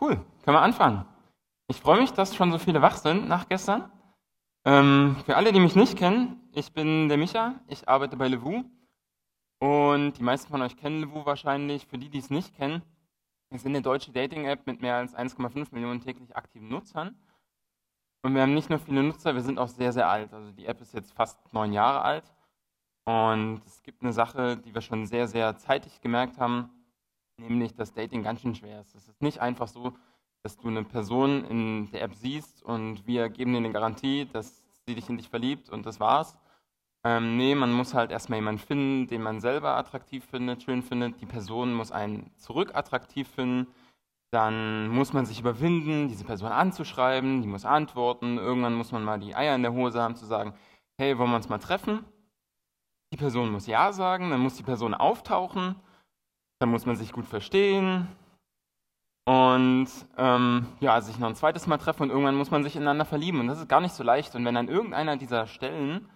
Cool, können wir anfangen. Ich freue mich, dass schon so viele wach sind nach gestern. Ähm, für alle, die mich nicht kennen, ich bin der Micha, ich arbeite bei Levu und die meisten von euch kennen Levu wahrscheinlich. Für die, die es nicht kennen, wir sind eine deutsche Dating-App mit mehr als 1,5 Millionen täglich aktiven Nutzern. Und wir haben nicht nur viele Nutzer, wir sind auch sehr, sehr alt. Also die App ist jetzt fast neun Jahre alt. Und es gibt eine Sache, die wir schon sehr, sehr zeitig gemerkt haben, nämlich, dass Dating ganz schön schwer ist. Es ist nicht einfach so, dass du eine Person in der App siehst und wir geben dir eine Garantie, dass sie dich in dich verliebt und das war's. Ähm, nee, man muss halt erstmal jemanden finden, den man selber attraktiv findet, schön findet. Die Person muss einen zurück attraktiv finden. Dann muss man sich überwinden, diese Person anzuschreiben, die muss antworten. Irgendwann muss man mal die Eier in der Hose haben, zu sagen, hey, wollen wir uns mal treffen? Die Person muss Ja sagen, dann muss die Person auftauchen dann muss man sich gut verstehen und ähm, ja, sich noch ein zweites Mal treffen und irgendwann muss man sich ineinander verlieben und das ist gar nicht so leicht. Und wenn an irgendeiner dieser Stellen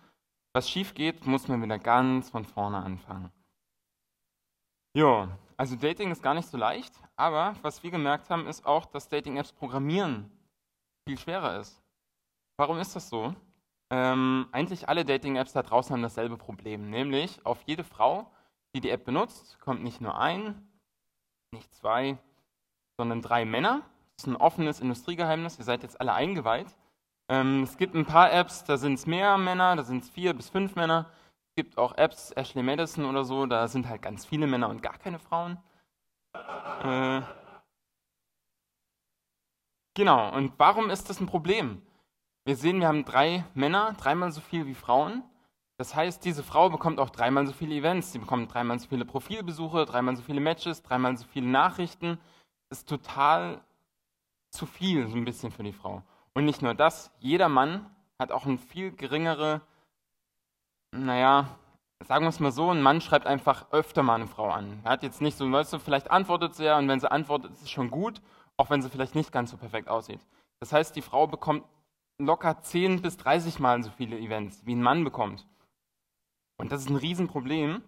was schief geht, muss man wieder ganz von vorne anfangen. Ja, also Dating ist gar nicht so leicht, aber was wir gemerkt haben, ist auch, dass Dating-Apps programmieren viel schwerer ist. Warum ist das so? Ähm, eigentlich alle Dating-Apps da draußen haben dasselbe Problem, nämlich auf jede Frau die die App benutzt, kommt nicht nur ein, nicht zwei, sondern drei Männer. Das ist ein offenes Industriegeheimnis, ihr seid jetzt alle eingeweiht. Ähm, es gibt ein paar Apps, da sind es mehr Männer, da sind es vier bis fünf Männer. Es gibt auch Apps, Ashley Madison oder so, da sind halt ganz viele Männer und gar keine Frauen. Äh, genau, und warum ist das ein Problem? Wir sehen, wir haben drei Männer, dreimal so viel wie Frauen. Das heißt, diese Frau bekommt auch dreimal so viele Events, sie bekommt dreimal so viele Profilbesuche, dreimal so viele Matches, dreimal so viele Nachrichten. Das ist total zu viel, so ein bisschen für die Frau. Und nicht nur das, jeder Mann hat auch eine viel geringere, naja, sagen wir es mal so, ein Mann schreibt einfach öfter mal eine Frau an. Er hat jetzt nicht so, weißt du, vielleicht antwortet sie ja und wenn sie antwortet, ist es schon gut, auch wenn sie vielleicht nicht ganz so perfekt aussieht. Das heißt, die Frau bekommt locker 10 bis 30 Mal so viele Events, wie ein Mann bekommt. Und das ist ein Riesenproblem,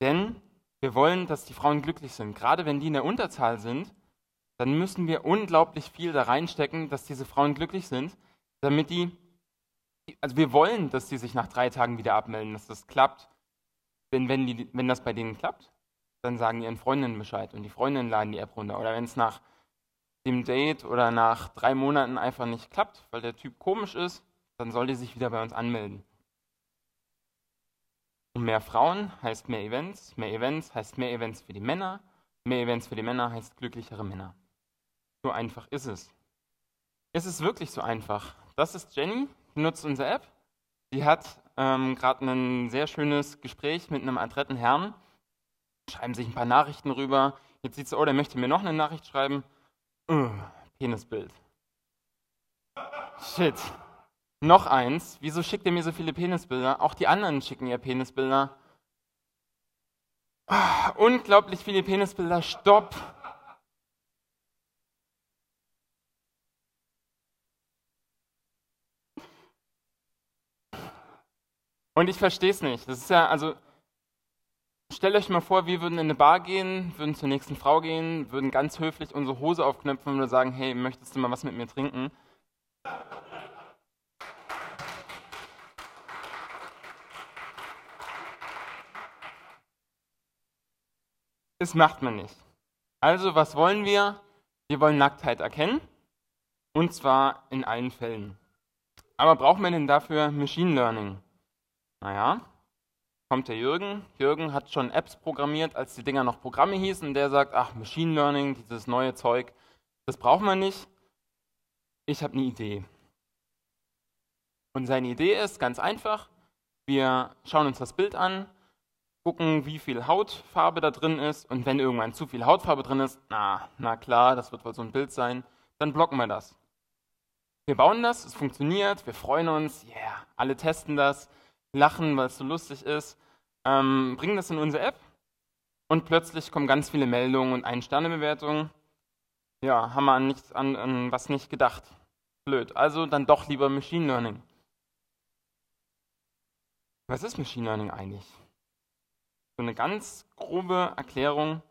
denn wir wollen, dass die Frauen glücklich sind. Gerade wenn die in der Unterzahl sind, dann müssen wir unglaublich viel da reinstecken, dass diese Frauen glücklich sind, damit die, also wir wollen, dass die sich nach drei Tagen wieder abmelden, dass das klappt. Denn wenn, die, wenn das bei denen klappt, dann sagen die ihren Freundinnen Bescheid und die Freundinnen laden die App runter. Oder wenn es nach dem Date oder nach drei Monaten einfach nicht klappt, weil der Typ komisch ist, dann soll die sich wieder bei uns anmelden. Und mehr Frauen heißt mehr Events, mehr Events heißt mehr Events für die Männer, mehr Events für die Männer heißt glücklichere Männer. So einfach ist es. Es ist wirklich so einfach. Das ist Jenny, die nutzt unsere App. Die hat ähm, gerade ein sehr schönes Gespräch mit einem adretten Herrn, schreiben sich ein paar Nachrichten rüber. Jetzt sieht sie, oh, der möchte mir noch eine Nachricht schreiben. Uh, Penisbild. Shit. Noch eins, wieso schickt ihr mir so viele Penisbilder? Auch die anderen schicken ihr Penisbilder. Oh, unglaublich viele Penisbilder, stopp! Und ich verstehe es nicht. Das ist ja, also, stellt euch mal vor, wir würden in eine Bar gehen, würden zur nächsten Frau gehen, würden ganz höflich unsere Hose aufknöpfen und sagen, hey, möchtest du mal was mit mir trinken? Das macht man nicht. Also, was wollen wir? Wir wollen Nacktheit erkennen. Und zwar in allen Fällen. Aber braucht man denn dafür Machine Learning? Naja, kommt der Jürgen. Jürgen hat schon Apps programmiert, als die Dinger noch Programme hießen. Der sagt, ach, Machine Learning, dieses neue Zeug, das braucht man nicht. Ich habe eine Idee. Und seine Idee ist ganz einfach. Wir schauen uns das Bild an, gucken, wie viel Hautfarbe da drin ist und wenn irgendwann zu viel Hautfarbe drin ist, na, na klar, das wird wohl so ein Bild sein, dann blocken wir das. Wir bauen das, es funktioniert, wir freuen uns, yeah, alle testen das, lachen, weil es so lustig ist, ähm, bringen das in unsere App und plötzlich kommen ganz viele Meldungen und Ein-Sterne-Bewertungen. Ja, haben wir an, nichts, an, an was nicht gedacht. Blöd. Also dann doch lieber Machine Learning. Was ist Machine Learning eigentlich? So eine ganz grobe Erklärung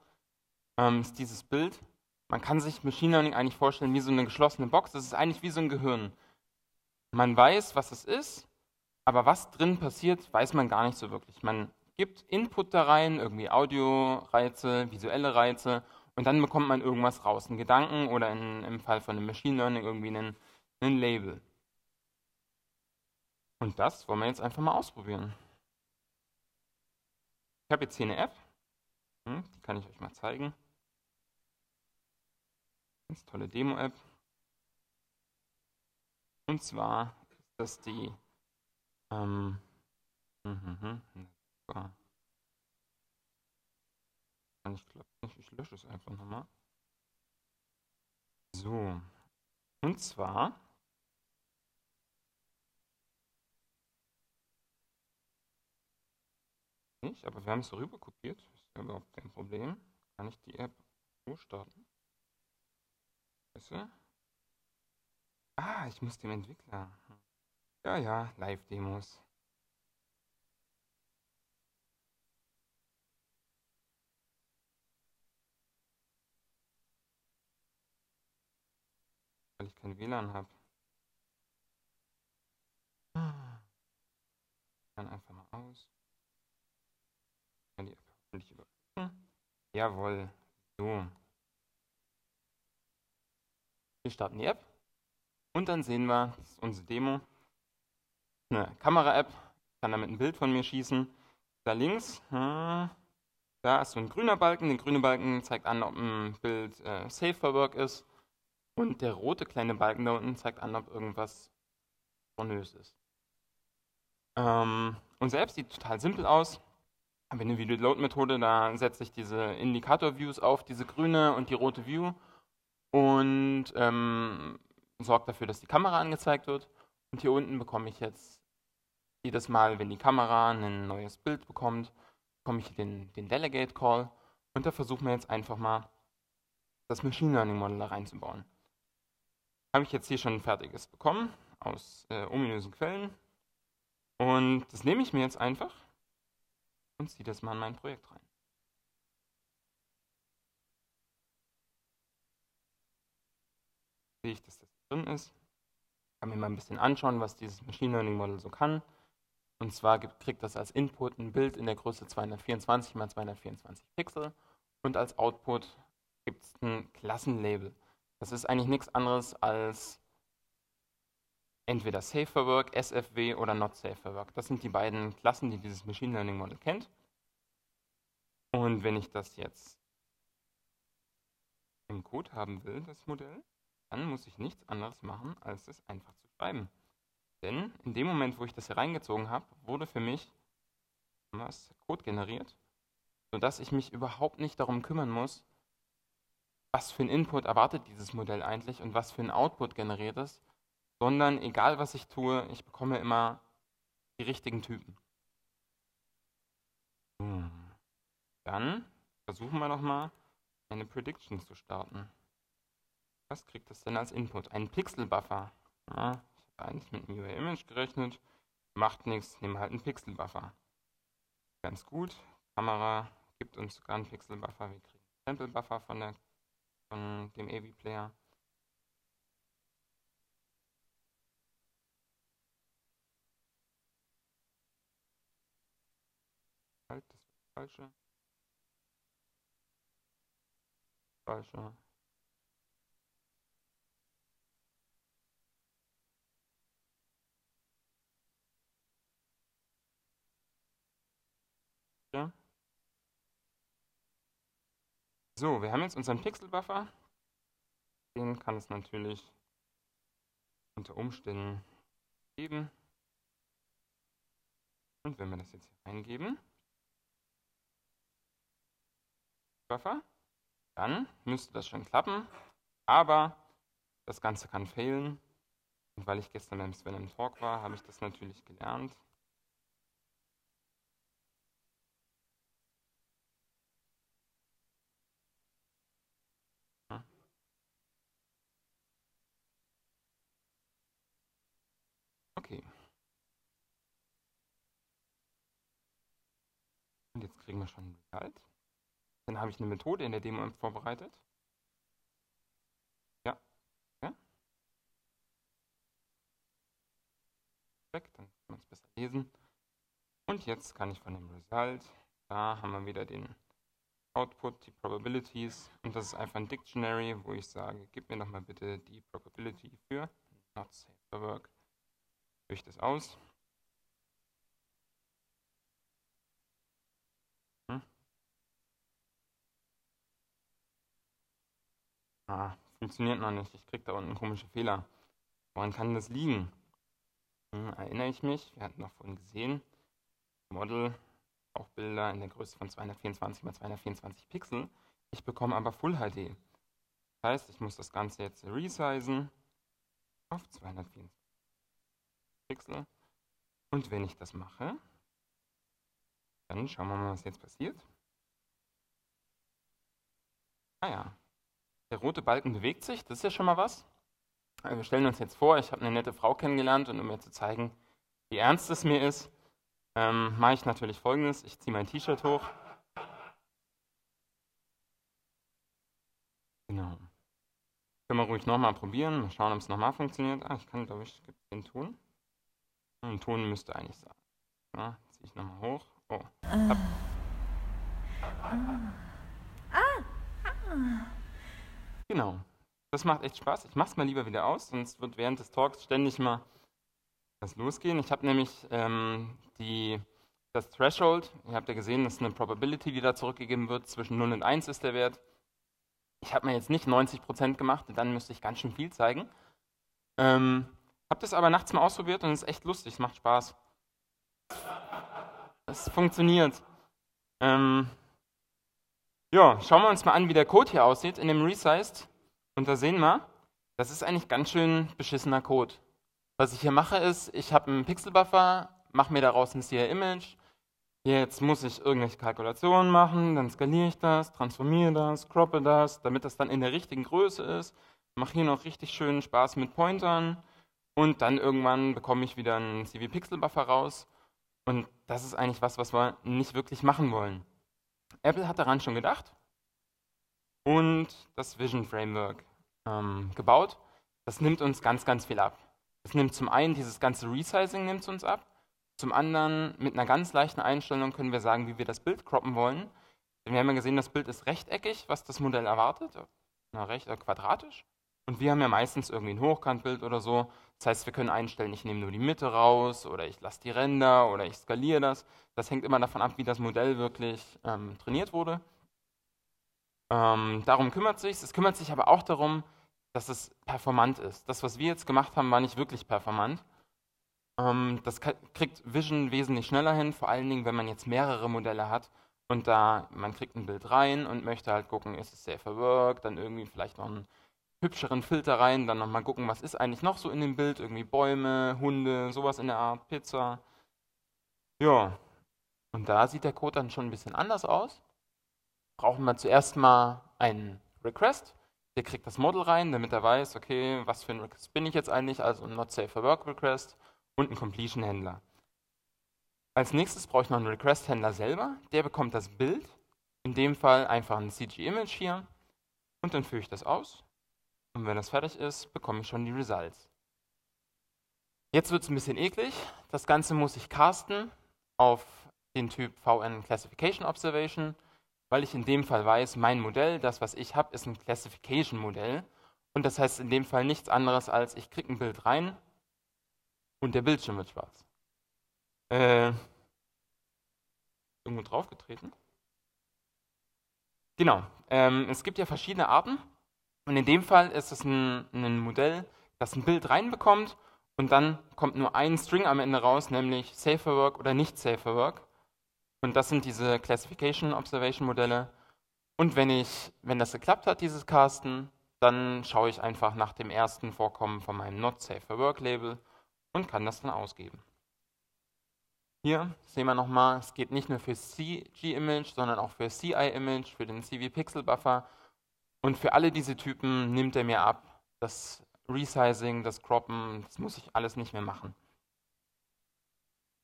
ähm, ist dieses Bild. Man kann sich Machine Learning eigentlich vorstellen wie so eine geschlossene Box. Das ist eigentlich wie so ein Gehirn. Man weiß, was es ist, aber was drin passiert, weiß man gar nicht so wirklich. Man gibt Input da rein, irgendwie Audioreize, visuelle Reize, und dann bekommt man irgendwas raus, einen Gedanken oder in, im Fall von einem Machine Learning irgendwie einen, einen Label. Und das wollen wir jetzt einfach mal ausprobieren. Ich habe jetzt hier eine App, hm, die kann ich euch mal zeigen. Ganz tolle Demo-App. Und zwar ist das die ähm, hm, hm, ich glaube nicht, ich lösche es einfach nochmal. So. Und zwar nicht, aber wir haben es rüber kopiert. Ist ja überhaupt kein Problem. Kann ich die App so starten? Weißt du? Ah, ich muss dem Entwickler. Ja, ja, Live-Demos. Weil ich kein WLAN habe. Dann einfach mal aus. Die App hoffentlich überprüfen. Jawohl. So. Wir starten die App. Und dann sehen wir, das ist unsere Demo, eine Kamera-App. Ich kann damit ein Bild von mir schießen. Da links, hm, da ist so ein grüner Balken. Der grüne Balken zeigt an, ob ein Bild äh, safe for work ist. Und der rote kleine Balken da unten zeigt an, ob irgendwas pornös ist. Ähm, und selbst sieht total simpel aus. Habe eine Video-Load-Methode, da setze ich diese Indikator-Views auf, diese grüne und die rote View und ähm, sorgt dafür, dass die Kamera angezeigt wird. Und hier unten bekomme ich jetzt jedes Mal, wenn die Kamera ein neues Bild bekommt, bekomme ich den, den Delegate Call und da versuchen wir jetzt einfach mal das Machine Learning Model da reinzubauen. Habe ich jetzt hier schon ein fertiges bekommen aus äh, ominösen Quellen und das nehme ich mir jetzt einfach und ziehe das mal in mein Projekt rein. Sehe ich, dass das drin ist. Kann mir mal ein bisschen anschauen, was dieses Machine Learning Model so kann. Und zwar kriegt das als Input ein Bild in der Größe 224 x 224 Pixel und als Output gibt es ein Klassenlabel. Das ist eigentlich nichts anderes als entweder Safe for Work, SFW oder Not Safe for Work. Das sind die beiden Klassen, die dieses Machine Learning Model kennt. Und wenn ich das jetzt im Code haben will, das Modell, dann muss ich nichts anderes machen, als es einfach zu schreiben. Denn in dem Moment, wo ich das hier reingezogen habe, wurde für mich was Code generiert, sodass ich mich überhaupt nicht darum kümmern muss, was für ein Input erwartet dieses Modell eigentlich und was für ein Output generiert es, sondern egal was ich tue, ich bekomme immer die richtigen Typen. Dann versuchen wir nochmal eine Prediction zu starten. Was kriegt das denn als Input? Ein Pixelbuffer. Ja, ich habe eigentlich mit einem UI-Image gerechnet. Macht nichts, nehmen halt einen Pixelbuffer. Ganz gut. Kamera gibt uns sogar einen Pixelbuffer. Wir kriegen einen Sample-Buffer von, von dem AV-Player. Halt, das ist das falsche. Falsche. So, wir haben jetzt unseren Pixelbuffer. Den kann es natürlich unter Umständen geben. Und wenn wir das jetzt hier eingeben, Buffer, dann müsste das schon klappen. Aber das Ganze kann fehlen. Und weil ich gestern beim Sven im Talk war, habe ich das natürlich gelernt. Okay. Und jetzt kriegen wir schon ein Result. Dann habe ich eine Methode in der Demo vorbereitet. Ja. ja. Perfekt, dann kann man es besser lesen. Und jetzt kann ich von dem Result, da haben wir wieder den Output, die Probabilities. Und das ist einfach ein Dictionary, wo ich sage, gib mir nochmal bitte die Probability für not safe for work. Fülle ich das aus. Ah, funktioniert noch nicht. Ich kriege da unten komische Fehler. Woran kann das liegen? Hm, erinnere ich mich, wir hatten noch vorhin gesehen, Model, auch Bilder in der Größe von 224 x 224 Pixel. Ich bekomme aber Full HD. Das heißt, ich muss das Ganze jetzt resizen auf 224 Pixel. Und wenn ich das mache, dann schauen wir mal, was jetzt passiert. Ah ja, der rote Balken bewegt sich, das ist ja schon mal was. Also wir stellen uns jetzt vor, ich habe eine nette Frau kennengelernt und um mir zu zeigen, wie ernst es mir ist, ähm, mache ich natürlich folgendes. Ich ziehe mein T-Shirt hoch. Genau. Können wir ruhig nochmal probieren. Mal schauen, ob es nochmal funktioniert. Ah, ich kann, glaube ich, den Ton. Den Ton müsste eigentlich sein. Ja, ziehe ich nochmal hoch. Oh. Hab. Genau. Das macht echt Spaß. Ich mache es mal lieber wieder aus, sonst wird während des Talks ständig mal das losgehen. Ich habe nämlich ähm, die, das Threshold, ihr habt ja gesehen, das ist eine Probability, die da zurückgegeben wird. Zwischen 0 und 1 ist der Wert. Ich habe mir jetzt nicht 90% gemacht, dann müsste ich ganz schön viel zeigen. Ähm, habe das aber nachts mal ausprobiert und es ist echt lustig, es macht Spaß. Es funktioniert. Ähm, ja, schauen wir uns mal an, wie der Code hier aussieht in dem Resized. Und da sehen wir, das ist eigentlich ganz schön beschissener Code. Was ich hier mache ist, ich habe einen Pixelbuffer, mache mir daraus ein CR-Image. Jetzt muss ich irgendwelche Kalkulationen machen, dann skaliere ich das, transformiere das, croppe das, damit das dann in der richtigen Größe ist. Mache hier noch richtig schönen Spaß mit Pointern und dann irgendwann bekomme ich wieder einen CV-Pixel-Buffer raus. Und das ist eigentlich was, was wir nicht wirklich machen wollen. Apple hat daran schon gedacht und das Vision Framework ähm, gebaut. Das nimmt uns ganz, ganz viel ab. Es nimmt zum einen dieses ganze Resizing nimmt uns ab. Zum anderen mit einer ganz leichten Einstellung können wir sagen, wie wir das Bild croppen wollen. Denn wir haben ja gesehen, das Bild ist rechteckig, was das Modell erwartet, na, recht äh, quadratisch. Und wir haben ja meistens irgendwie ein Hochkantbild oder so. Das heißt, wir können einstellen, ich nehme nur die Mitte raus oder ich lasse die Ränder oder ich skaliere das. Das hängt immer davon ab, wie das Modell wirklich ähm, trainiert wurde. Ähm, darum kümmert sich. Es kümmert sich aber auch darum, dass es performant ist. Das, was wir jetzt gemacht haben, war nicht wirklich performant. Ähm, das kriegt Vision wesentlich schneller hin, vor allen Dingen, wenn man jetzt mehrere Modelle hat und da man kriegt ein Bild rein und möchte halt gucken, ist es safer work, dann irgendwie vielleicht noch einen hübscheren Filter rein, dann nochmal gucken, was ist eigentlich noch so in dem Bild, irgendwie Bäume, Hunde, sowas in der Art, Pizza. Ja, und da sieht der Code dann schon ein bisschen anders aus. Brauchen wir zuerst mal einen Request. Der kriegt das Model rein, damit er weiß, okay, was für ein Request bin ich jetzt eigentlich, also ein Not Safe for Work Request und einen Completion Händler. Als nächstes brauche ich noch einen Request Händler selber. Der bekommt das Bild, in dem Fall einfach ein CG Image hier und dann führe ich das aus. Und wenn das fertig ist, bekomme ich schon die Results. Jetzt wird es ein bisschen eklig. Das Ganze muss ich casten auf den Typ VN Classification Observation weil ich in dem Fall weiß, mein Modell, das, was ich habe, ist ein Classification-Modell. Und das heißt in dem Fall nichts anderes als, ich kriege ein Bild rein und der Bildschirm wird schwarz. Äh, irgendwo draufgetreten? Genau. Ähm, es gibt ja verschiedene Arten. Und in dem Fall ist es ein, ein Modell, das ein Bild reinbekommt und dann kommt nur ein String am Ende raus, nämlich Safer Work oder nicht Safer Work. Und das sind diese Classification Observation Modelle. Und wenn ich, wenn das geklappt hat, dieses Casten, dann schaue ich einfach nach dem ersten Vorkommen von meinem Not Safe for Work Label und kann das dann ausgeben. Hier sehen wir nochmal, es geht nicht nur für CG-Image, sondern auch für CI-Image, für den CV-Pixel-Buffer. Und für alle diese Typen nimmt er mir ab. Das Resizing, das Croppen, das muss ich alles nicht mehr machen.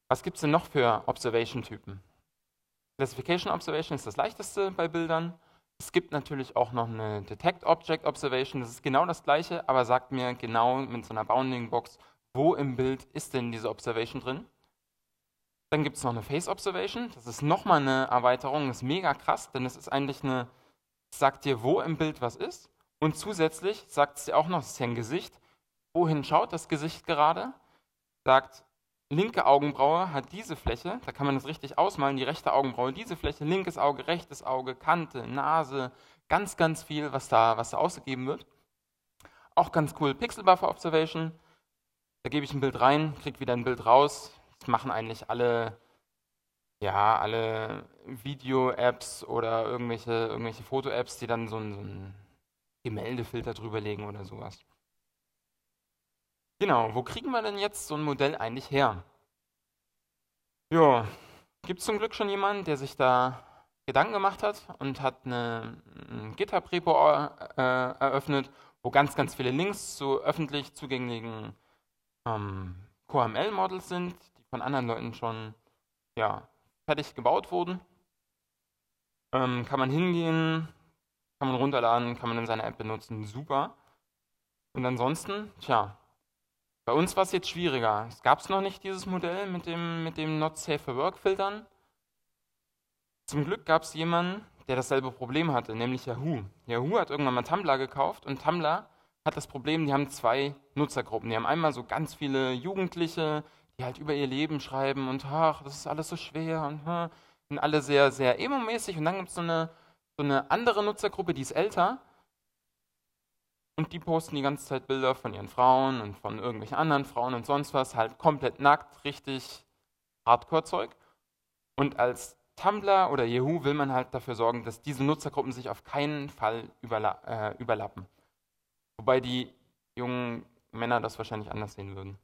Was gibt es denn noch für Observation-Typen? Classification Observation ist das leichteste bei Bildern. Es gibt natürlich auch noch eine Detect Object Observation, das ist genau das gleiche, aber sagt mir genau mit so einer Bounding Box, wo im Bild ist denn diese Observation drin. Dann gibt es noch eine Face Observation. Das ist nochmal eine Erweiterung, das ist mega krass, denn es ist eigentlich eine, sagt dir, wo im Bild was ist. Und zusätzlich sagt es dir auch noch, es ist ein Gesicht. Wohin schaut das Gesicht gerade? Sagt, linke Augenbraue hat diese Fläche, da kann man das richtig ausmalen, die rechte Augenbraue, diese Fläche, linkes Auge, rechtes Auge, Kante, Nase, ganz, ganz viel, was da, was da ausgegeben wird. Auch ganz cool, Pixel Buffer Observation. Da gebe ich ein Bild rein, kriege wieder ein Bild raus, das machen eigentlich alle, ja, alle Video-Apps oder irgendwelche, irgendwelche Foto-Apps, die dann so einen, so einen Gemäldefilter drüber legen oder sowas. Genau, wo kriegen wir denn jetzt so ein Modell eigentlich her? Ja, gibt es zum Glück schon jemanden, der sich da Gedanken gemacht hat und hat eine, ein GitHub-Repo äh, eröffnet, wo ganz, ganz viele Links zu öffentlich zugänglichen ähm, QML-Models sind, von anderen Leuten schon ja, fertig gebaut wurden. Ähm, kann man hingehen, kann man runterladen, kann man in seiner App benutzen, super. Und ansonsten, tja, bei uns war es jetzt schwieriger. Es gab noch nicht dieses Modell mit dem, mit dem Not Safe for Work Filtern. Zum Glück gab es jemanden, der dasselbe Problem hatte, nämlich Yahoo. Yahoo hat irgendwann mal Tumblr gekauft und Tumblr hat das Problem, die haben zwei Nutzergruppen. Die haben einmal so ganz viele Jugendliche, die halt über ihr Leben schreiben und ach, das ist alles so schwer und hm, sind alle sehr, sehr emo-mäßig. Und dann gibt es so eine, so eine andere Nutzergruppe, die ist älter und die posten die ganze Zeit Bilder von ihren Frauen und von irgendwelchen anderen Frauen und sonst was, halt komplett nackt, richtig Hardcore-Zeug. Und als Tumblr oder Yahoo will man halt dafür sorgen, dass diese Nutzergruppen sich auf keinen Fall überla äh, überlappen. Wobei die jungen Männer das wahrscheinlich anders sehen würden.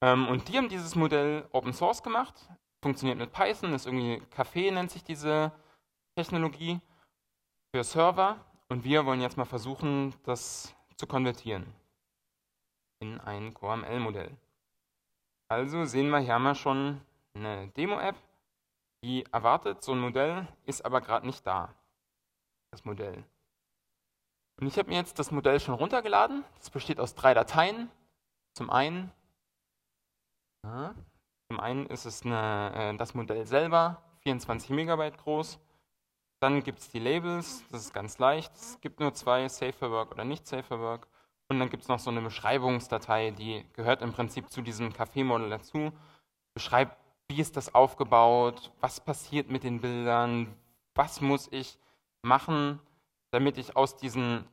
Ähm, und die haben dieses Modell Open Source gemacht, funktioniert mit Python, ist irgendwie Café nennt sich diese Technologie für Server. Und wir wollen jetzt mal versuchen, das zu konvertieren in ein QML-Modell. Also sehen wir hier mal schon eine Demo-App, die erwartet so ein Modell, ist aber gerade nicht da, das Modell. Und ich habe mir jetzt das Modell schon runtergeladen. Das besteht aus drei Dateien. Zum einen Zum einen ist es eine, äh, das Modell selber, 24 Megabyte groß. Dann gibt es die Labels, das ist ganz leicht. Es gibt nur zwei, Safe for Work oder nicht Safe for Work. Und dann gibt es noch so eine Beschreibungsdatei, die gehört im Prinzip zu diesem Café-Modell dazu. Beschreibt, wie ist das aufgebaut, was passiert mit den Bildern, was muss ich machen, damit ich aus diesen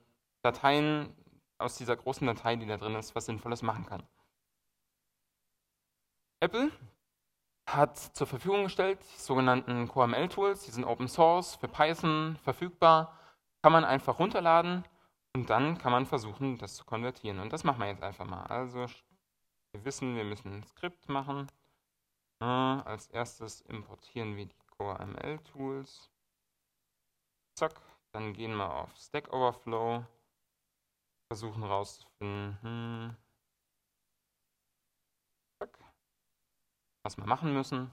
Dateien, aus dieser großen Datei, die da drin ist, was Sinnvolles machen kann. Apple hat zur Verfügung gestellt die sogenannten QML-Tools, die sind Open Source für Python verfügbar, kann man einfach runterladen und dann kann man versuchen, das zu konvertieren. Und das machen wir jetzt einfach mal. Also wir wissen, wir müssen ein Skript machen. Als erstes importieren wir die QML-Tools. Zack, dann gehen wir auf Stack Overflow, versuchen rauszufinden, hm, was wir machen müssen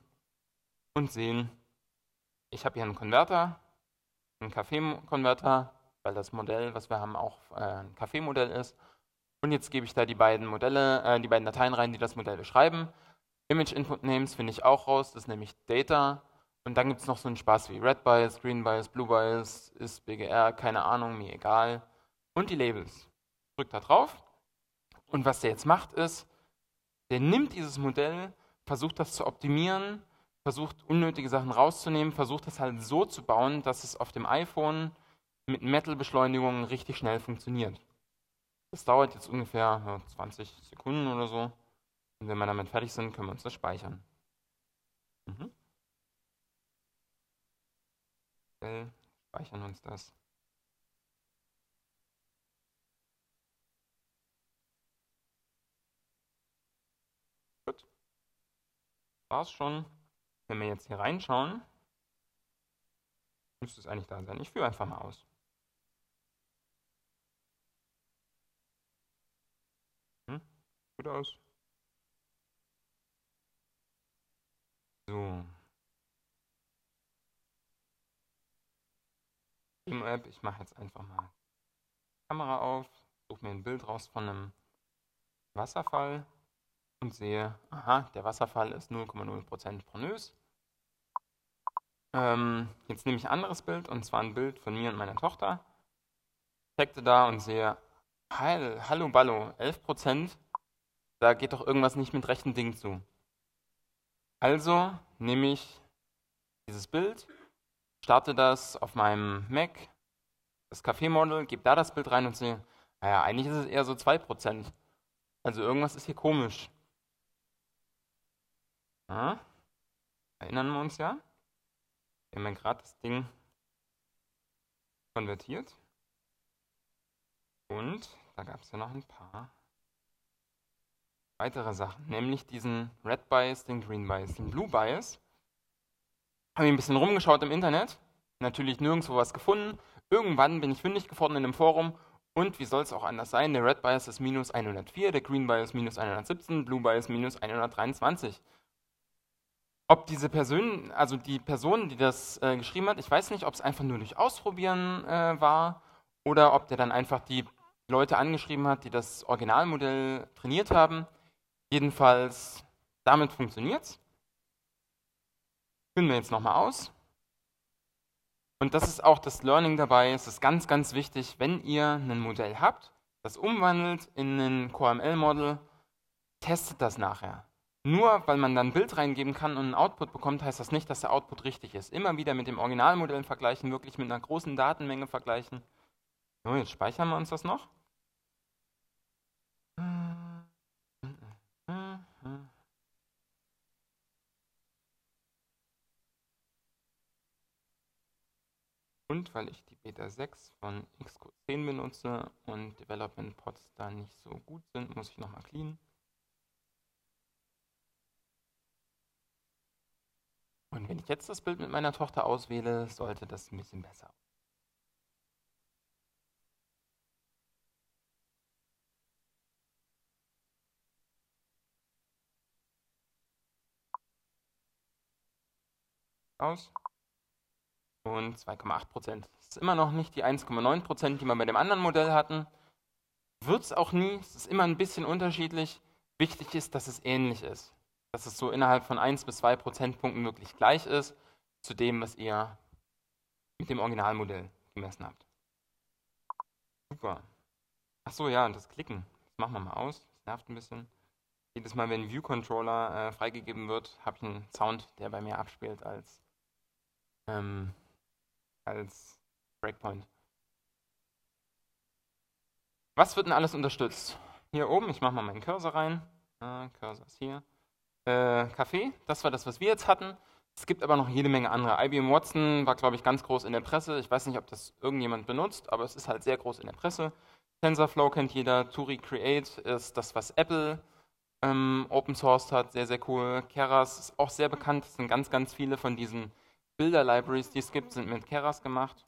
und sehen, ich habe hier einen Konverter, einen Kaffeekonverter, weil das Modell, was wir haben, auch äh, ein Kaffeemodell ist. Und jetzt gebe ich da die beiden Modelle, äh, die beiden Dateien rein, die das Modell beschreiben. Image Input Names finde ich auch raus, das ist nämlich Data. Und dann gibt es noch so einen Spaß wie Red Bias, Green Bias, Blue Bias, ist BGR, keine Ahnung, mir egal. Und die Labels. Drückt da drauf. Und was der jetzt macht ist, der nimmt dieses Modell versucht das zu optimieren, versucht unnötige Sachen rauszunehmen, versucht das halt so zu bauen, dass es auf dem iPhone mit Metal-Beschleunigungen richtig schnell funktioniert. Das dauert jetzt ungefähr ja, 20 Sekunden oder so. Und wenn wir damit fertig sind, können wir uns das speichern. Mhm. Speichern uns das. War es schon. Wenn wir jetzt hier reinschauen, müsste es eigentlich da sein. Ich führe einfach mal aus. Hm? Gut aus. So. Demo-App, ich mache jetzt einfach mal Kamera auf, suche mir ein Bild raus von einem Wasserfall und sehe, aha, der Wasserfall ist 0,0% pornös. Ähm, jetzt nehme ich ein anderes Bild, und zwar ein Bild von mir und meiner Tochter. Checkte da und sehe, heil, hallo Ballo, 11%, da geht doch irgendwas nicht mit rechten Dingen zu. Also nehme ich dieses Bild, starte das auf meinem Mac, das Café-Model, gebe da das Bild rein und sehe, naja, eigentlich ist es eher so 2%. Also irgendwas ist hier komisch. Ja, erinnern wir uns ja? Wir haben ja gerade das Ding konvertiert. Und da gab es ja noch ein paar weitere Sachen, nämlich diesen Red Bias, den Green Bias, den Blue Bias. Habe ich ein bisschen rumgeschaut im Internet, natürlich nirgendwo was gefunden. Irgendwann bin ich fündig geworden in einem Forum und wie soll es auch anders sein? Der Red Bias ist minus 104, der Green Bias minus 117, Blue Bias minus 123 ob diese Person, also die Person, die das äh, geschrieben hat, ich weiß nicht, ob es einfach nur durch Ausprobieren äh, war oder ob der dann einfach die Leute angeschrieben hat, die das Originalmodell trainiert haben. Jedenfalls, damit funktioniert es. Führen wir jetzt nochmal aus. Und das ist auch das Learning dabei. Es ist ganz, ganz wichtig, wenn ihr ein Modell habt, das umwandelt in ein QML-Model, testet das nachher. Nur weil man dann ein Bild reingeben kann und einen Output bekommt, heißt das nicht, dass der Output richtig ist. Immer wieder mit dem Originalmodell vergleichen, wirklich mit einer großen Datenmenge vergleichen. So, jetzt speichern wir uns das noch. Und weil ich die Beta 6 von Xcode 10 benutze und Development Pods da nicht so gut sind, muss ich nochmal cleanen. Und wenn ich jetzt das Bild mit meiner Tochter auswähle, sollte das ein bisschen besser. Aus. Und 2,8 Prozent. Das ist immer noch nicht die 1,9 Prozent, die wir bei dem anderen Modell hatten. Wird es auch nie. Es ist immer ein bisschen unterschiedlich. Wichtig ist, dass es ähnlich ist dass es so innerhalb von 1 bis 2 Prozentpunkten wirklich gleich ist zu dem, was ihr mit dem Originalmodell gemessen habt. Super. Ach so, ja, und das Klicken, das machen wir mal aus. Das nervt ein bisschen. Jedes Mal, wenn View-Controller äh, freigegeben wird, habe ich einen Sound, der bei mir abspielt als, ähm, als Breakpoint. Was wird denn alles unterstützt? Hier oben, ich mache mal meinen Cursor rein. Äh, Cursor ist hier äh, Café. Das war das, was wir jetzt hatten. Es gibt aber noch jede Menge andere. IBM Watson war, glaube ich, ganz groß in der Presse. Ich weiß nicht, ob das irgendjemand benutzt, aber es ist halt sehr groß in der Presse. TensorFlow kennt jeder. Turi Create ist das, was Apple ähm, Open Source hat. Sehr, sehr cool. Keras ist auch sehr bekannt. Es sind ganz, ganz viele von diesen Bilder-Libraries, die es gibt, sind mit Keras gemacht.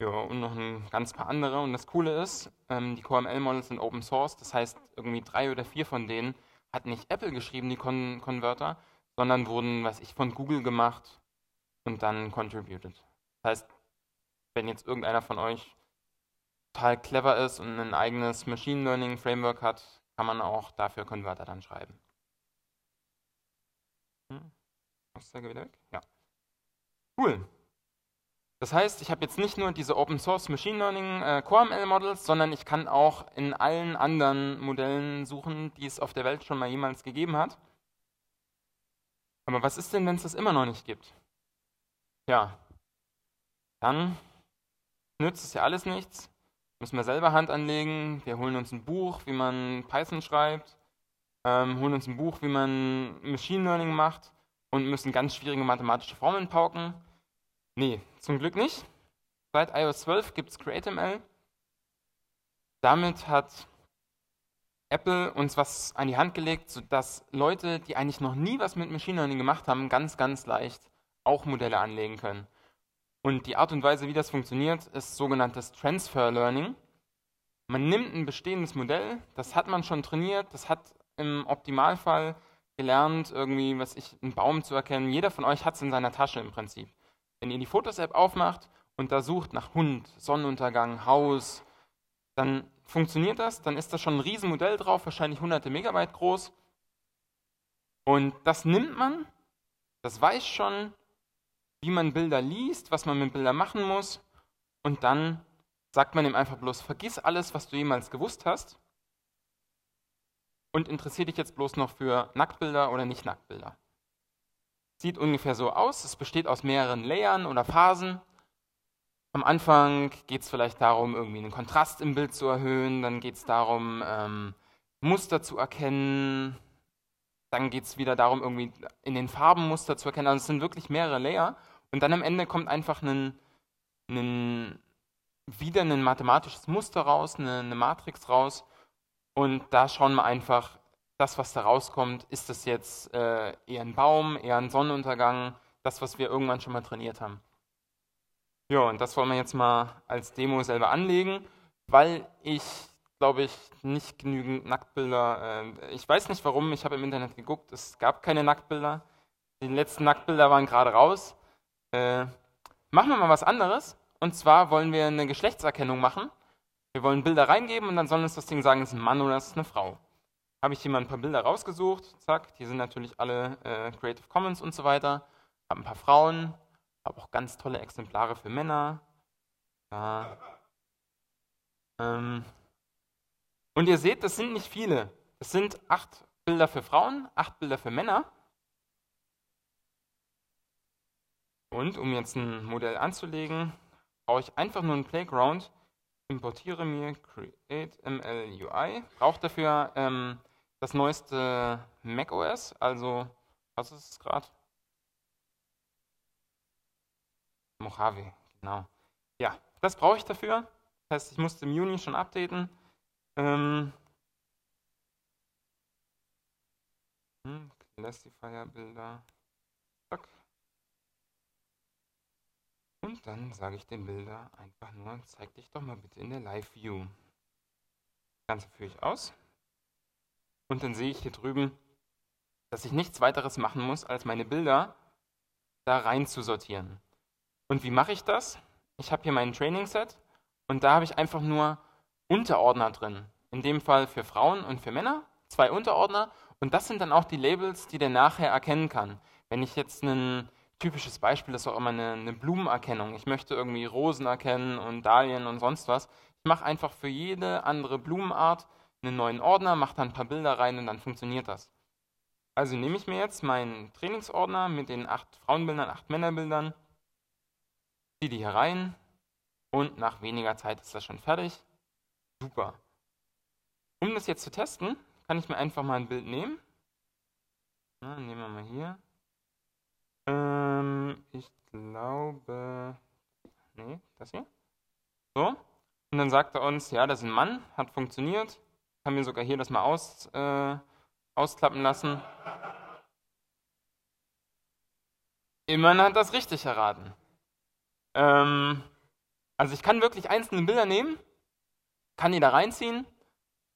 Ja, und noch ein ganz paar andere. Und das Coole ist, ähm, die QML-Models sind Open Source. Das heißt, irgendwie drei oder vier von denen hat nicht Apple geschrieben, die Con Converter, sondern wurden, was ich, von Google gemacht und dann contributed. Das heißt, wenn jetzt irgendeiner von euch total clever ist und ein eigenes Machine Learning Framework hat, kann man auch dafür Converter dann schreiben. Hm? Aussage wieder weg? Ja. Cool. Das heißt, ich habe jetzt nicht nur diese Open Source Machine Learning äh, Core Models, sondern ich kann auch in allen anderen Modellen suchen, die es auf der Welt schon mal jemals gegeben hat. Aber was ist denn, wenn es das immer noch nicht gibt? Ja, dann nützt es ja alles nichts. Müssen wir selber Hand anlegen. Wir holen uns ein Buch, wie man Python schreibt, ähm, holen uns ein Buch, wie man Machine Learning macht und müssen ganz schwierige mathematische Formeln pauken. Nee, zum Glück nicht. Seit iOS 12 gibt es CreateML. Damit hat Apple uns was an die Hand gelegt, sodass Leute, die eigentlich noch nie was mit Machine Learning gemacht haben, ganz, ganz leicht auch Modelle anlegen können. Und die Art und Weise, wie das funktioniert, ist sogenanntes Transfer Learning. Man nimmt ein bestehendes Modell, das hat man schon trainiert, das hat im Optimalfall gelernt, irgendwie, was ich, einen Baum zu erkennen. Jeder von euch hat es in seiner Tasche im Prinzip. Wenn ihr die Fotos-App aufmacht und da sucht nach Hund, Sonnenuntergang, Haus, dann funktioniert das, dann ist da schon ein Riesenmodell drauf, wahrscheinlich hunderte Megabyte groß. Und das nimmt man, das weiß schon, wie man Bilder liest, was man mit Bildern machen muss. Und dann sagt man ihm einfach bloß, vergiss alles, was du jemals gewusst hast. Und interessiere dich jetzt bloß noch für Nacktbilder oder nicht Nacktbilder. Sieht ungefähr so aus. Es besteht aus mehreren Layern oder Phasen. Am Anfang geht es vielleicht darum, irgendwie einen Kontrast im Bild zu erhöhen. Dann geht es darum, ähm, Muster zu erkennen. Dann geht es wieder darum, irgendwie in den Farben Muster zu erkennen. Also es sind wirklich mehrere Layer. Und dann am Ende kommt einfach ein, ein, wieder ein mathematisches Muster raus, eine, eine Matrix raus. Und da schauen wir einfach, das, was da rauskommt, ist das jetzt äh, eher ein Baum, eher ein Sonnenuntergang, das, was wir irgendwann schon mal trainiert haben. Ja, und das wollen wir jetzt mal als Demo selber anlegen, weil ich, glaube ich, nicht genügend Nacktbilder, äh, ich weiß nicht warum, ich habe im Internet geguckt, es gab keine Nacktbilder. Die letzten Nacktbilder waren gerade raus. Äh, machen wir mal was anderes. Und zwar wollen wir eine Geschlechtserkennung machen. Wir wollen Bilder reingeben und dann soll uns das Ding sagen, es ist ein Mann oder es ist eine Frau habe ich hier mal ein paar Bilder rausgesucht. Zack, die sind natürlich alle äh, Creative Commons und so weiter. Habe ein paar Frauen, habe auch ganz tolle Exemplare für Männer. Ja. Ähm. Und ihr seht, das sind nicht viele. Es sind acht Bilder für Frauen, acht Bilder für Männer. Und um jetzt ein Modell anzulegen, brauche ich einfach nur einen Playground, importiere mir create ml UI, brauche dafür ähm, das neueste macOS, also was ist es gerade? Mojave, genau. Ja, das brauche ich dafür. Das heißt, ich musste im Juni schon updaten. Ähm, hm, Classifier-Bilder. Und dann sage ich dem Bilder einfach nur, zeig dich doch mal bitte in der Live-View. Das Ganze führe ich aus. Und dann sehe ich hier drüben, dass ich nichts weiteres machen muss, als meine Bilder da rein zu sortieren. Und wie mache ich das? Ich habe hier mein Training-Set und da habe ich einfach nur Unterordner drin. In dem Fall für Frauen und für Männer, zwei Unterordner. Und das sind dann auch die Labels, die der nachher erkennen kann. Wenn ich jetzt ein typisches Beispiel ist auch immer eine, eine Blumenerkennung. Ich möchte irgendwie Rosen erkennen und Dahlien und sonst was. Ich mache einfach für jede andere Blumenart einen neuen Ordner, mache dann ein paar Bilder rein und dann funktioniert das. Also nehme ich mir jetzt meinen Trainingsordner mit den acht Frauenbildern, acht Männerbildern, ziehe die hier rein und nach weniger Zeit ist das schon fertig. Super. Um das jetzt zu testen, kann ich mir einfach mal ein Bild nehmen. Na, nehmen wir mal hier. Ich glaube, nee, das hier. So. Und dann sagt er uns, ja, das ist ein Mann, hat funktioniert kann mir sogar hier das mal aus, äh, ausklappen lassen. Immerhin hat das richtig erraten. Ähm, also ich kann wirklich einzelne Bilder nehmen, kann die da reinziehen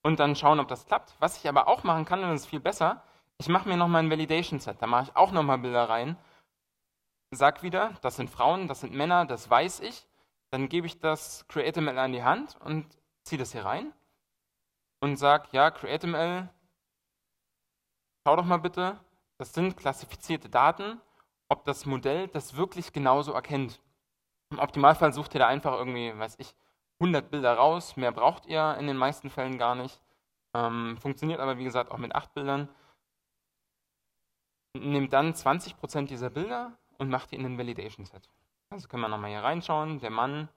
und dann schauen, ob das klappt. Was ich aber auch machen kann, und das ist viel besser, ich mache mir nochmal ein Validation-Set. Da mache ich auch nochmal Bilder rein. Sag wieder, das sind Frauen, das sind Männer, das weiß ich. Dann gebe ich das CreateML an die Hand und ziehe das hier rein und sage, ja, CreateML, schau doch mal bitte, das sind klassifizierte Daten, ob das Modell das wirklich genauso erkennt. Im Optimalfall sucht ihr da einfach irgendwie, weiß ich, 100 Bilder raus, mehr braucht ihr in den meisten Fällen gar nicht. Ähm, funktioniert aber wie gesagt auch mit 8 Bildern. Nehmt dann 20% dieser Bilder und macht die in den Validation Set. Also können wir nochmal hier reinschauen. Der Mann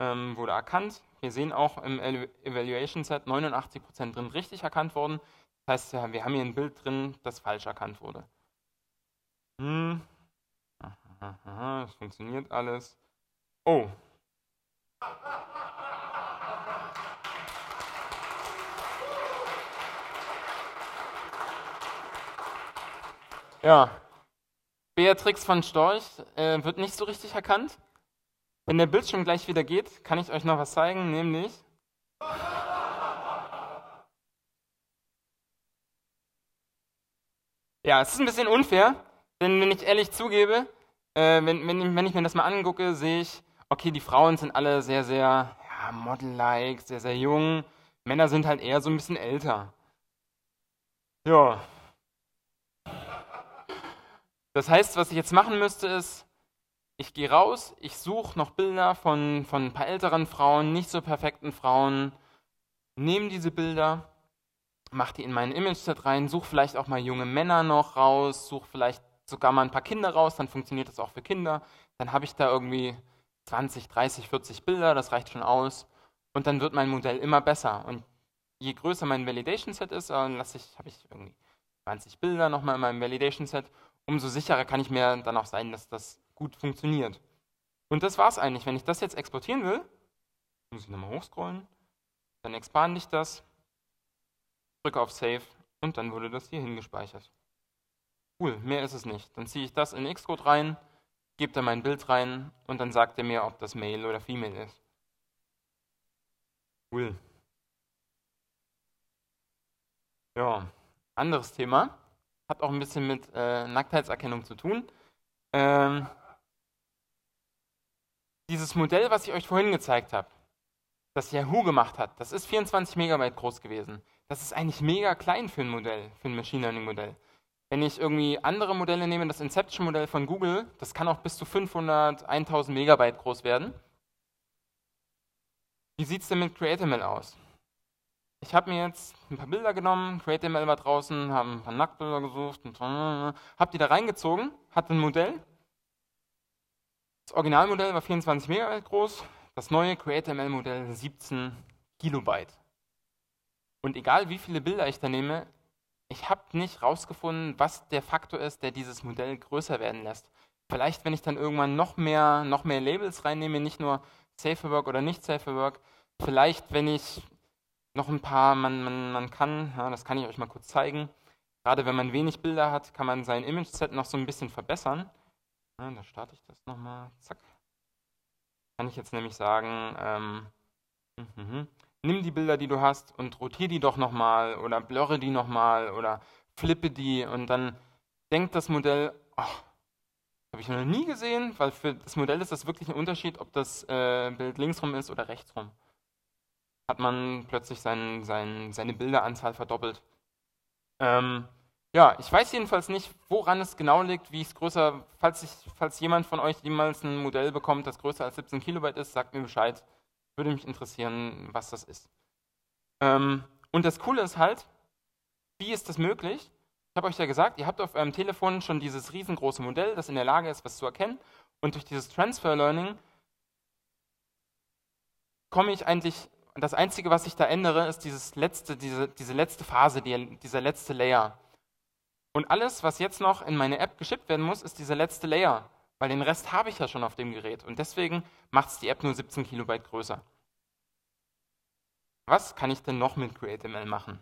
ähm, wurde erkannt. Wir sehen auch im Evaluation Set 89% drin richtig erkannt worden. Das heißt, wir haben hier ein Bild drin, das falsch erkannt wurde. Hm. Aha, das funktioniert alles. Oh. Ja. Beatrix von Storch äh, wird nicht so richtig erkannt. Wenn der Bildschirm gleich wieder geht, kann ich euch noch was zeigen, nämlich Ja, es ist ein bisschen unfair, denn wenn ich ehrlich zugebe, äh, wenn, wenn, wenn, ich mir das mal angucke, sehe ich, okay, die Frauen sind alle sehr, sehr ja, model-like, sehr, sehr jung. Männer sind halt eher so ein bisschen älter. Ja. Das heißt, was ich jetzt machen müsste, ist, ich gehe raus, ich suche noch Bilder von, von ein paar älteren Frauen, nicht so perfekten Frauen, nehme diese Bilder, mache die in mein Image-Set rein, suche vielleicht auch mal junge Männer noch raus, suche vielleicht sogar mal ein paar Kinder raus, dann funktioniert das auch für Kinder. Dann habe ich da irgendwie 20, 30, 40 Bilder, das reicht schon aus. Und dann wird mein Modell immer besser. Und je größer mein Validation-Set ist, dann lasse ich, habe ich irgendwie 20 Bilder nochmal in meinem Validation-Set, umso sicherer kann ich mir dann auch sein, dass das gut funktioniert. Und das war es eigentlich. Wenn ich das jetzt exportieren will, muss ich nochmal hochscrollen, dann expande ich das, drücke auf Save und dann wurde das hier hingespeichert. Cool, mehr ist es nicht. Dann ziehe ich das in Xcode rein, gebe da mein Bild rein und dann sagt er mir, ob das Male oder Female ist. Cool. Ja, anderes Thema. Hat auch ein bisschen mit äh, Nacktheitserkennung zu tun. Ähm, dieses Modell, was ich euch vorhin gezeigt habe, das Yahoo gemacht hat, das ist 24 Megabyte groß gewesen. Das ist eigentlich mega klein für ein Modell, für ein Machine Learning Modell. Wenn ich irgendwie andere Modelle nehme, das Inception-Modell von Google, das kann auch bis zu 500, 1000 Megabyte groß werden. Wie sieht es denn mit CreateML aus? Ich habe mir jetzt ein paar Bilder genommen, CreateML war draußen, habe ein paar Nacktbilder gesucht, und habe die da reingezogen, hatte ein Modell. Das Originalmodell war 24 Megabyte groß, das neue CreateML-Modell 17 Kilobyte. Und egal wie viele Bilder ich da nehme, ich habe nicht rausgefunden, was der Faktor ist, der dieses Modell größer werden lässt. Vielleicht, wenn ich dann irgendwann noch mehr, noch mehr Labels reinnehme, nicht nur Safe Work oder nicht Safe Work, vielleicht, wenn ich noch ein paar, man, man, man kann, ja, das kann ich euch mal kurz zeigen, gerade wenn man wenig Bilder hat, kann man sein Image-Set noch so ein bisschen verbessern. Ja, da starte ich das nochmal, zack. Kann ich jetzt nämlich sagen, ähm, mhm nimm die Bilder, die du hast und rotiere die doch nochmal oder blurre die nochmal oder flippe die und dann denkt das Modell, ach, habe ich noch nie gesehen, weil für das Modell ist das wirklich ein Unterschied, ob das äh, Bild linksrum ist oder rechtsrum. Hat man plötzlich sein, sein, seine Bilderanzahl verdoppelt. Ähm, ja, ich weiß jedenfalls nicht, woran es genau liegt, wie es größer, falls, ich, falls jemand von euch jemals ein Modell bekommt, das größer als 17 Kilobyte ist, sagt mir Bescheid. Würde mich interessieren, was das ist. Ähm, und das Coole ist halt, wie ist das möglich? Ich habe euch ja gesagt, ihr habt auf eurem Telefon schon dieses riesengroße Modell, das in der Lage ist, was zu erkennen. Und durch dieses Transfer Learning komme ich eigentlich, das Einzige, was ich da ändere, ist dieses letzte, diese, diese letzte Phase, die, dieser letzte Layer. Und alles, was jetzt noch in meine App geschickt werden muss, ist dieser letzte Layer weil den Rest habe ich ja schon auf dem Gerät und deswegen macht es die App nur 17 Kilobyte größer. Was kann ich denn noch mit CreateML machen?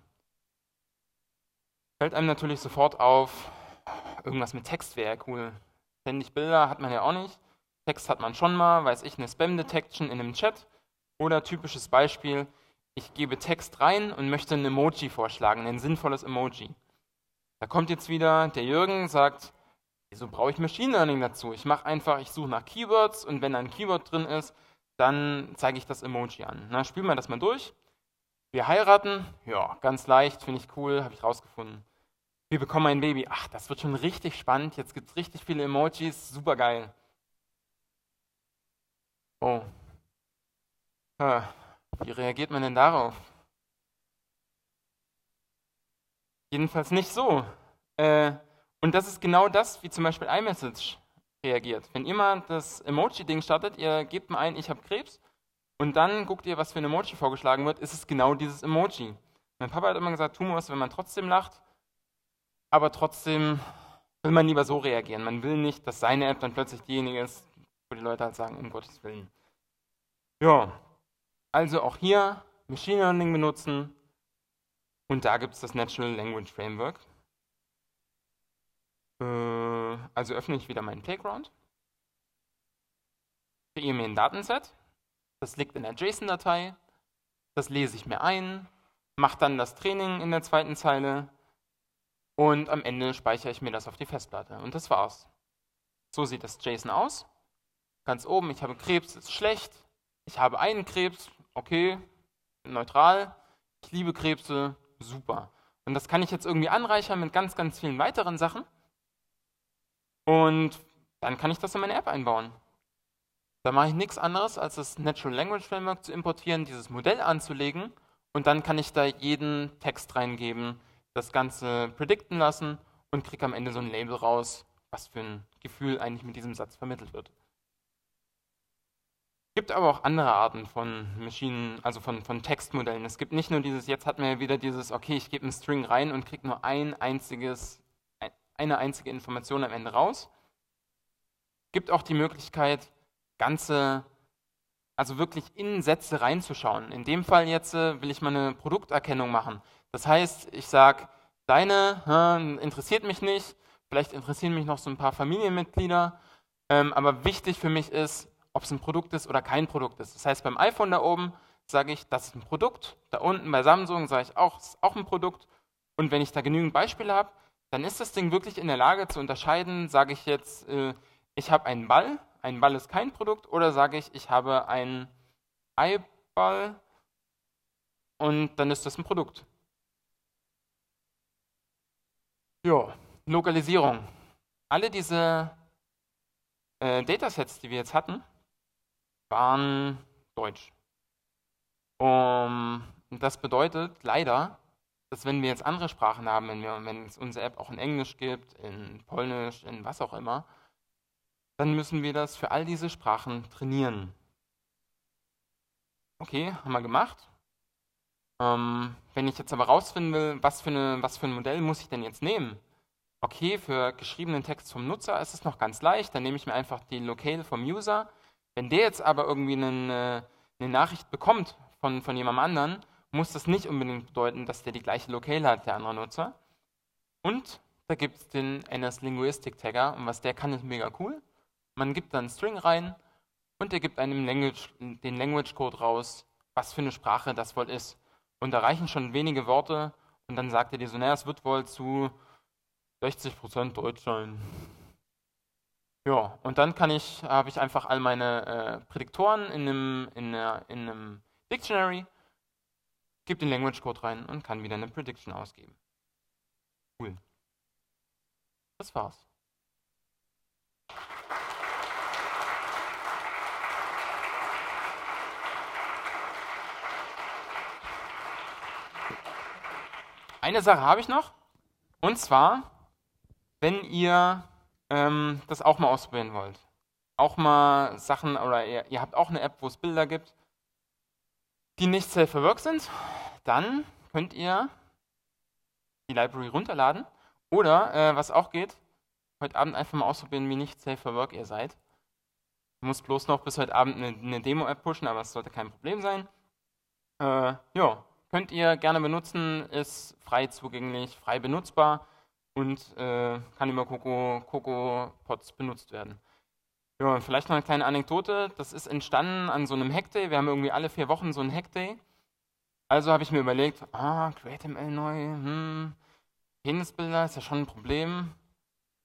Fällt einem natürlich sofort auf, irgendwas mit Text wäre ja cool. Ständig Bilder hat man ja auch nicht. Text hat man schon mal, weiß ich, eine Spam-Detection in einem Chat. Oder typisches Beispiel, ich gebe Text rein und möchte ein Emoji vorschlagen, ein sinnvolles Emoji. Da kommt jetzt wieder der Jürgen, sagt, Wieso brauche ich Machine Learning dazu? Ich mache einfach, ich suche nach Keywords und wenn ein Keyword drin ist, dann zeige ich das Emoji an. Na, spielen wir das mal durch. Wir heiraten, ja, ganz leicht, finde ich cool, habe ich rausgefunden. Wir bekommen ein Baby, ach, das wird schon richtig spannend, jetzt gibt es richtig viele Emojis, super geil. Oh. Wie reagiert man denn darauf? Jedenfalls nicht so. Äh, und das ist genau das, wie zum Beispiel iMessage reagiert. Wenn ihr mal das Emoji-Ding startet, ihr gebt mal ein, ich habe Krebs, und dann guckt ihr, was für ein Emoji vorgeschlagen wird, ist es genau dieses Emoji. Mein Papa hat immer gesagt, wir was, wenn man trotzdem lacht, aber trotzdem will man lieber so reagieren. Man will nicht, dass seine App dann plötzlich diejenige ist, wo die Leute halt sagen, um Gottes Willen. Ja, also auch hier Machine Learning benutzen und da gibt es das Natural Language Framework. Äh, also öffne ich wieder meinen Playground, kreiere mir ein Datenset, das liegt in der JSON-Datei, das lese ich mir ein, mache dann das Training in der zweiten Zeile und am Ende speichere ich mir das auf die Festplatte. Und das war's. So sieht das JSON aus. Ganz oben, ich habe Krebs, ist schlecht. Ich habe einen Krebs, okay, neutral. ich liebe Krebse, super. Und das kann ich jetzt irgendwie anreichern mit ganz, ganz vielen weiteren Sachen. Und dann kann ich das in meine App einbauen. Da mache ich nichts anderes, als das Natural Language Framework zu importieren, dieses Modell anzulegen und dann kann ich da jeden Text reingeben, das Ganze predikten lassen und kriege am Ende so ein Label raus, was für ein Gefühl eigentlich mit diesem Satz vermittelt wird. Es gibt aber auch andere Arten von Maschinen, also von, von Textmodellen. Es gibt nicht nur dieses, jetzt hat man ja wieder dieses, okay, ich gebe einen String rein und kriege nur ein einziges, eine einzige Information am Ende raus. Es gibt auch die Möglichkeit, ganze, also wirklich in Sätze reinzuschauen. In dem Fall jetzt äh, will ich mal eine Produkterkennung machen. Das heißt, ich sage, deine äh, interessiert mich nicht, vielleicht interessieren mich noch so ein paar Familienmitglieder, ähm, aber wichtig für mich ist, ob es ein Produkt ist oder kein Produkt ist. Das heißt, beim iPhone da oben sage ich, das ist ein Produkt. Da unten bei Samsung sage ich auch, es ist auch ein Produkt. Und wenn ich da genügend Beispiele habe, dann ist das Ding wirklich in der Lage zu unterscheiden, sage ich jetzt, äh, ich habe einen Ball ein Ball ist kein Produkt oder sage ich, ich habe einen Eiball und dann ist das ein Produkt. Ja, Lokalisierung. Alle diese äh, Datasets, die wir jetzt hatten, waren deutsch. Um, das bedeutet leider, dass wenn wir jetzt andere Sprachen haben, wenn, wir, wenn es unsere App auch in Englisch gibt, in Polnisch, in was auch immer, dann müssen wir das für all diese Sprachen trainieren. Okay, haben wir gemacht. Ähm, wenn ich jetzt aber rausfinden will, was für, eine, was für ein Modell muss ich denn jetzt nehmen? Okay, für geschriebenen Text vom Nutzer ist es noch ganz leicht, dann nehme ich mir einfach die Locale vom User. Wenn der jetzt aber irgendwie eine, eine Nachricht bekommt von, von jemandem anderen, muss das nicht unbedingt bedeuten, dass der die gleiche Locale hat, der andere Nutzer. Und da gibt es den NS Linguistic Tagger und was der kann, ist mega cool. Man gibt dann einen String rein und er gibt einem Language, den Language Code raus, was für eine Sprache das wohl ist. Und da reichen schon wenige Worte und dann sagt er dir so, naja, es wird wohl zu 60% Deutsch sein. Ja, und dann kann ich, habe ich einfach all meine äh, Prädiktoren in einem, in, in einem Dictionary, gebe den Language Code rein und kann wieder eine Prediction ausgeben. Cool. Das war's. Eine Sache habe ich noch. Und zwar, wenn ihr ähm, das auch mal ausprobieren wollt. Auch mal Sachen, oder ihr, ihr habt auch eine App, wo es Bilder gibt, die nicht Safe for Work sind, dann könnt ihr die Library runterladen. Oder, äh, was auch geht, heute Abend einfach mal ausprobieren, wie nicht Safe for Work ihr seid. Du musst bloß noch bis heute Abend eine, eine Demo-App pushen, aber es sollte kein Problem sein. Äh, ja, Könnt ihr gerne benutzen, ist frei zugänglich, frei benutzbar und äh, kann über Coco, Coco Pods benutzt werden. Ja, vielleicht noch eine kleine Anekdote. Das ist entstanden an so einem Hackday. Wir haben irgendwie alle vier Wochen so einen Hackday. Also habe ich mir überlegt, ah, CreateML neu, hm, Penisbilder ist ja schon ein Problem.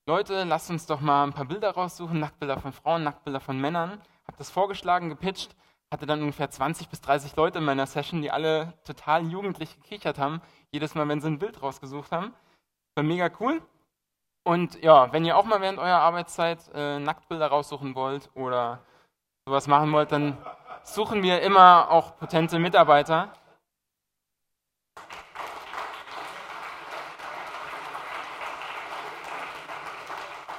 Leute, lasst uns doch mal ein paar Bilder raussuchen, Nacktbilder von Frauen, Nacktbilder von Männern. Habe das vorgeschlagen, gepitcht hatte dann ungefähr 20 bis 30 Leute in meiner Session, die alle total jugendlich gekichert haben, jedes Mal, wenn sie ein Bild rausgesucht haben. Mega cool. Und ja, wenn ihr auch mal während eurer Arbeitszeit äh, Nacktbilder raussuchen wollt oder sowas machen wollt, dann suchen wir immer auch potente Mitarbeiter.